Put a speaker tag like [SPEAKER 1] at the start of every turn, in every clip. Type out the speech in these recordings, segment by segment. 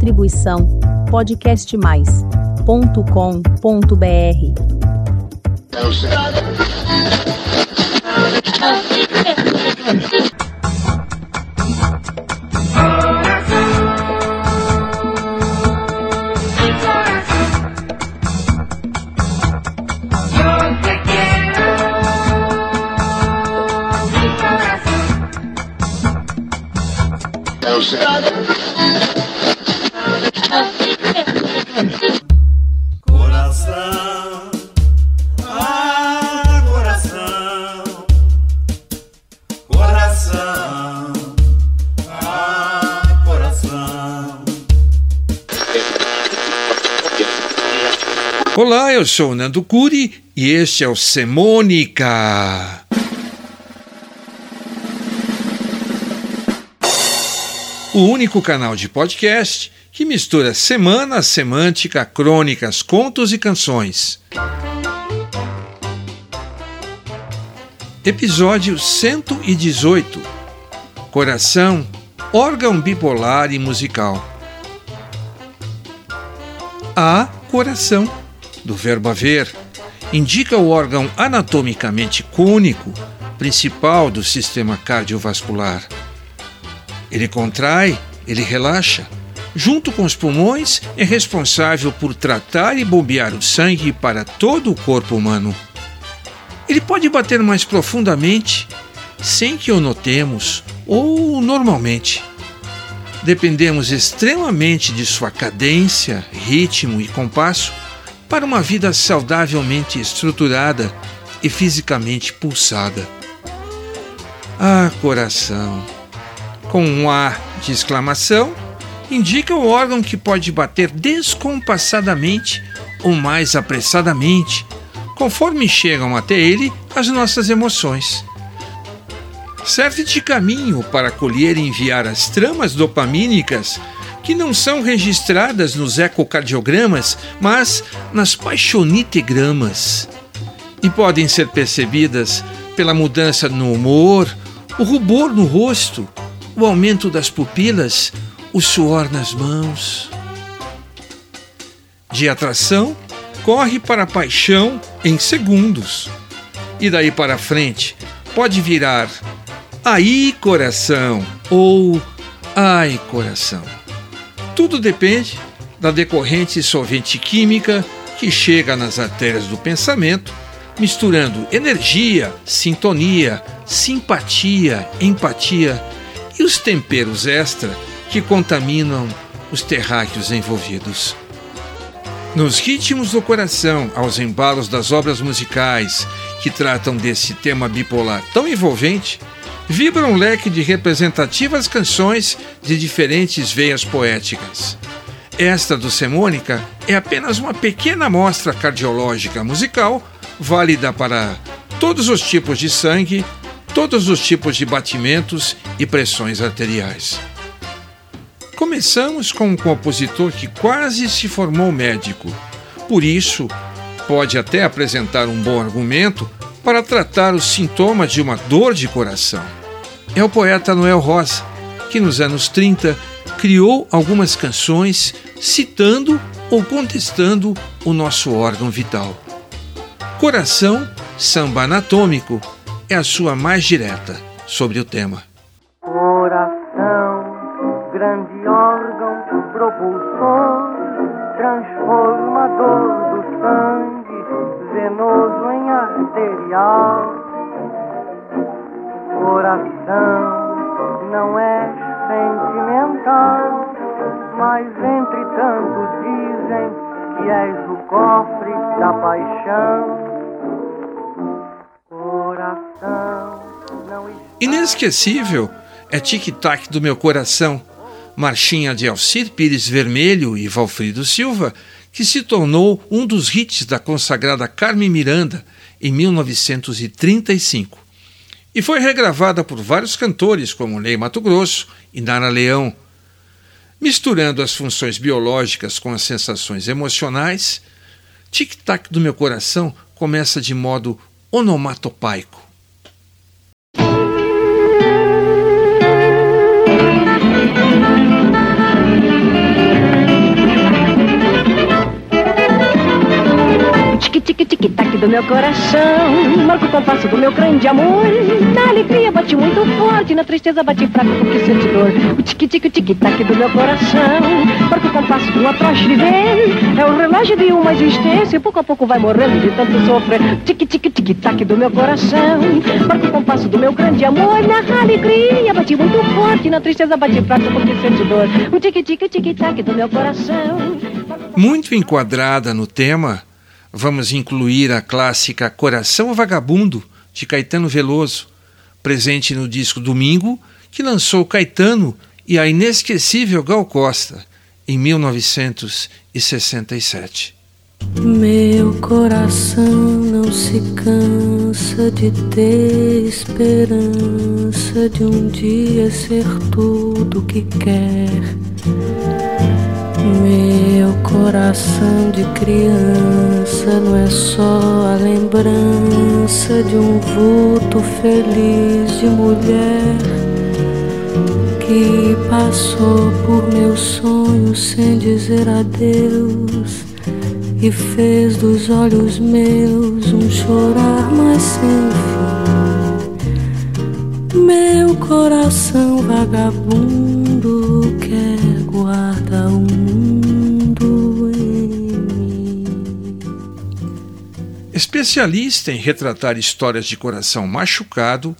[SPEAKER 1] Distribuição podcastmais.com.br.
[SPEAKER 2] Coração,
[SPEAKER 3] Olá, eu sou o Nando Curi e este é o Semônica. O único canal de podcast que mistura semana, semântica, crônicas, contos e canções. Episódio 118 Coração, órgão bipolar e musical. A coração, do verbo haver, indica o órgão anatomicamente cônico, principal do sistema cardiovascular. Ele contrai, ele relaxa. Junto com os pulmões, é responsável por tratar e bombear o sangue para todo o corpo humano. Ele pode bater mais profundamente, sem que o notemos, ou normalmente. Dependemos extremamente de sua cadência, ritmo e compasso para uma vida saudavelmente estruturada e fisicamente pulsada. Ah, coração! Com um A de exclamação, indica o órgão que pode bater descompassadamente ou mais apressadamente, conforme chegam até ele as nossas emoções. Serve de caminho para colher e enviar as tramas dopamínicas que não são registradas nos ecocardiogramas, mas nas paixonitegramas, e podem ser percebidas pela mudança no humor, o rubor no rosto, o aumento das pupilas, o suor nas mãos. De atração, corre para a paixão em segundos. E daí para frente, pode virar aí coração ou ai coração. Tudo depende da decorrente solvente química que chega nas artérias do pensamento, misturando energia, sintonia, simpatia, empatia e os temperos extra que contaminam os terráqueos envolvidos. Nos ritmos do coração, aos embalos das obras musicais que tratam desse tema bipolar tão envolvente, vibra um leque de representativas canções de diferentes veias poéticas. Esta do Semônica é apenas uma pequena amostra cardiológica musical, válida para todos os tipos de sangue, todos os tipos de batimentos e pressões arteriais. Começamos com um compositor que quase se formou médico, por isso, pode até apresentar um bom argumento para tratar os sintomas de uma dor de coração. É o poeta Noel Rosa, que nos anos 30 criou algumas canções citando ou contestando o nosso órgão vital. Coração, samba anatômico, é a sua mais direta sobre o tema.
[SPEAKER 4] Coração, grande órgão propulsor, transformador do sangue, venoso em arterial. Coração, não é sentimental, mas entretanto dizem que és o cofre da paixão. Coração, não
[SPEAKER 3] Inesquecível é Tic Tac do Meu Coração, marchinha de Alcir Pires Vermelho e Valfrido Silva, que se tornou um dos hits da consagrada Carmen Miranda em 1935. E foi regravada por vários cantores como Ney Mato Grosso e Nara Leão. Misturando as funções biológicas com as sensações emocionais, Tic Tac do Meu Coração começa de modo onomatopaico.
[SPEAKER 1] Do meu coração. Marca o compasso do meu grande amor. Na alegria bate muito forte, na tristeza bate fraco porque sente dor. O tique-tique, o tic-tac do meu coração. Marca o compasso do atroz viver. É o relógio de uma existência. Pouco a pouco vai morrendo de tanto sofrer. Tique-tique, tic-tac do meu coração. Marca o compasso do meu grande amor. Na alegria bate muito forte, na tristeza bate fraco porque sente dor. O o tic-tac do meu coração.
[SPEAKER 3] Muito enquadrada no tema, vamos incluir a clássica Coração Vagabundo, de Caetano Veloso, presente no disco Domingo, que lançou Caetano e a inesquecível Gal Costa, em 1967.
[SPEAKER 5] Meu coração não se cansa de ter esperança de um dia ser tudo que quer. Meu coração de criança não é só a lembrança de um vulto feliz de mulher que passou por meus sonhos sem dizer adeus e fez dos olhos meus um chorar mais sem fim. Meu coração vagabundo quer guardar
[SPEAKER 3] Especialista em retratar histórias de coração machucado,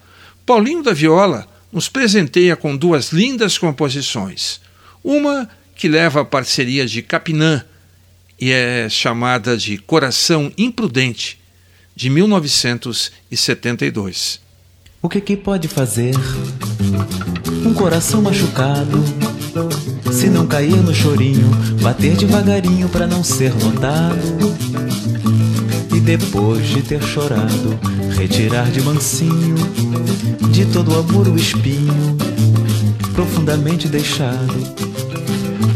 [SPEAKER 3] Paulinho da Viola nos presenteia com duas lindas composições. Uma que leva a parceria de Capinã e é chamada de Coração Imprudente, de 1972.
[SPEAKER 6] O que que pode fazer um coração machucado? Se não cair no chorinho, bater devagarinho pra não ser notado. Depois de ter chorado, retirar de mansinho de todo o amor o espinho profundamente deixado.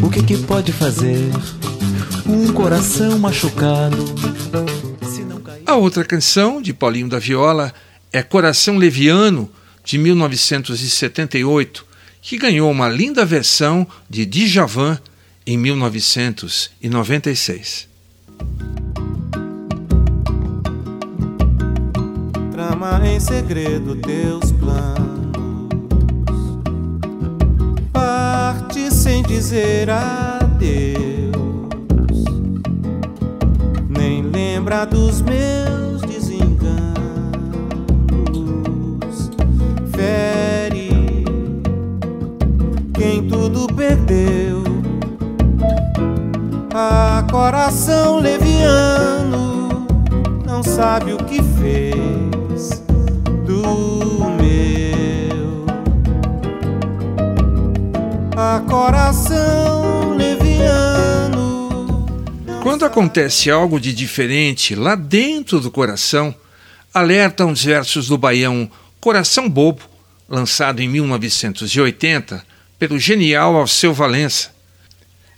[SPEAKER 6] O que que pode fazer um coração machucado?
[SPEAKER 3] A outra canção, de Paulinho da Viola, é Coração Leviano, de 1978, que ganhou uma linda versão de Djavan em 1996.
[SPEAKER 2] Trama em segredo teus planos. Parte sem dizer adeus. Nem lembra dos meus desenganos. Fere quem tudo perdeu. Ah, coração leviano, não sabe o que fez meu. Ah, coração leviano.
[SPEAKER 3] Quando acontece algo de diferente lá dentro do coração, alertam os versos do baião Coração Bobo, lançado em 1980 pelo genial Alceu Valença.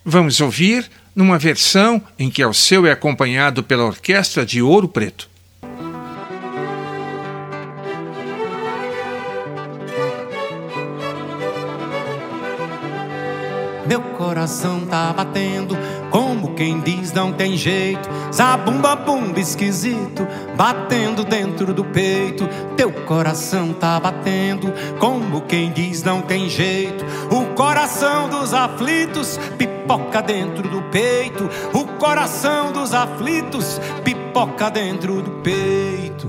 [SPEAKER 3] Vamos ouvir numa versão em que Alceu é acompanhado pela Orquestra de Ouro Preto.
[SPEAKER 7] Meu coração tá batendo, como quem diz não tem jeito. Zabumba bumba esquisito, batendo dentro do peito. Teu coração tá batendo, como quem diz não tem jeito. O coração dos aflitos pipoca dentro do peito. O coração dos aflitos pipoca dentro do peito.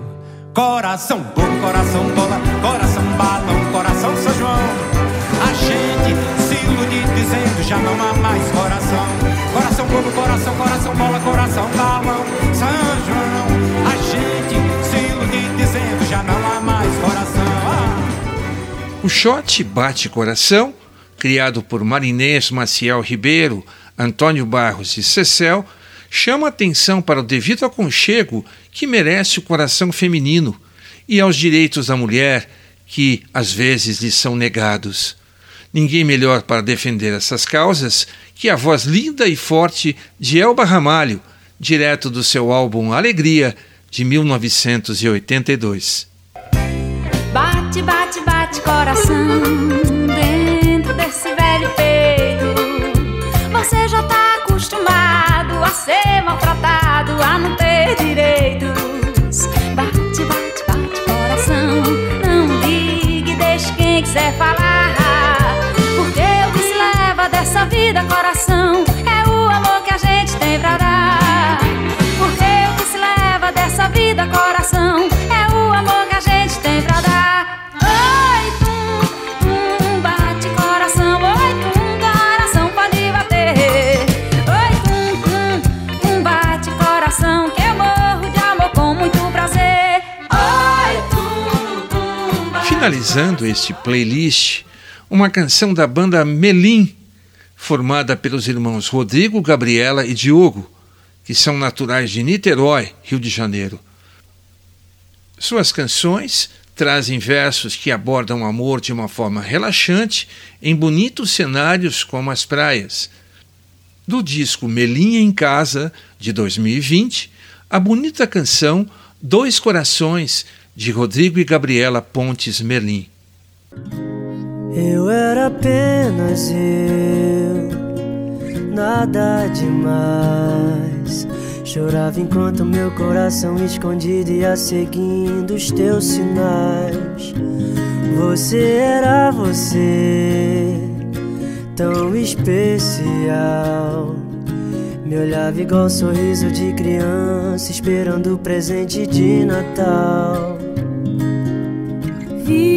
[SPEAKER 7] Coração bom, coração bola, coração balão, coração São João. A gente dizendo já não há mais coração. Coração coração, coração bola, coração balão. São João, a gente se ilude dizendo já não há mais coração. Ah.
[SPEAKER 3] O shot Bate Coração, criado por Marinês Maciel Ribeiro, Antônio Barros e Cecel, chama atenção para o devido aconchego que merece o coração feminino e aos direitos da mulher que às vezes lhe são negados. Ninguém melhor para defender essas causas que a voz linda e forte de Elba Ramalho, direto do seu álbum Alegria, de 1982.
[SPEAKER 8] Bate, bate, bate, coração, dentro desse velho peito. Você já tá acostumado a ser maltratado, a não ter direitos. Bate, bate, bate, coração, não ligue, deixe quem quiser falar. Vida, coração, é o amor que a gente tem pra dar. Porque o que se leva dessa vida, coração, é o amor que a gente tem pra dar. Oi, tum, tum, bate coração, oi, tum, coração pode bater. Oi, tum, tum, bate coração, que eu morro de amor com muito prazer. Oi, tum, tum.
[SPEAKER 3] Finalizando este playlist, uma canção da banda Melim, formada pelos irmãos Rodrigo, Gabriela e Diogo, que são naturais de Niterói, Rio de Janeiro. Suas canções trazem versos que abordam o amor de uma forma relaxante em bonitos cenários como as praias. Do disco Melinha em Casa, de 2020, a bonita canção Dois Corações, de Rodrigo e Gabriela Pontes Melim.
[SPEAKER 9] Eu era apenas eu, nada demais. Chorava enquanto meu coração escondido ia seguindo os teus sinais. Você era você, tão especial. Me olhava igual sorriso de criança, esperando o presente de Natal.
[SPEAKER 5] Vi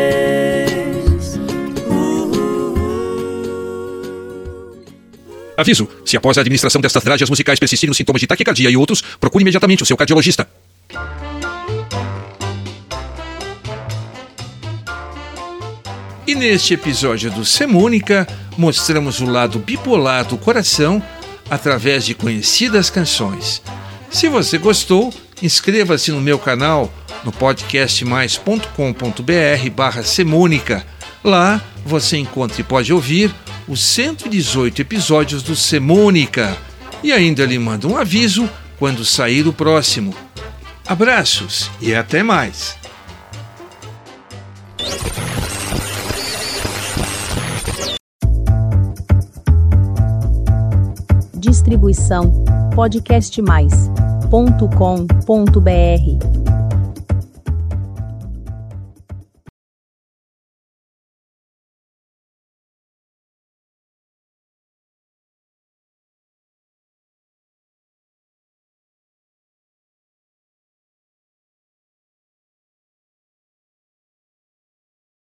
[SPEAKER 3] Aviso: se após a administração destas drágeas musicais persistirem os sintomas de taquicardia e outros, procure imediatamente o seu cardiologista. E neste episódio do Semônica, mostramos o lado bipolar do coração através de conhecidas canções. Se você gostou, inscreva-se no meu canal no podcastmais.com.br barra Semônica. Lá você encontra e pode ouvir os 118 episódios do Semônica e ainda lhe manda um aviso quando sair o próximo. Abraços e até mais!
[SPEAKER 10] Distribuição podcastmais.com.br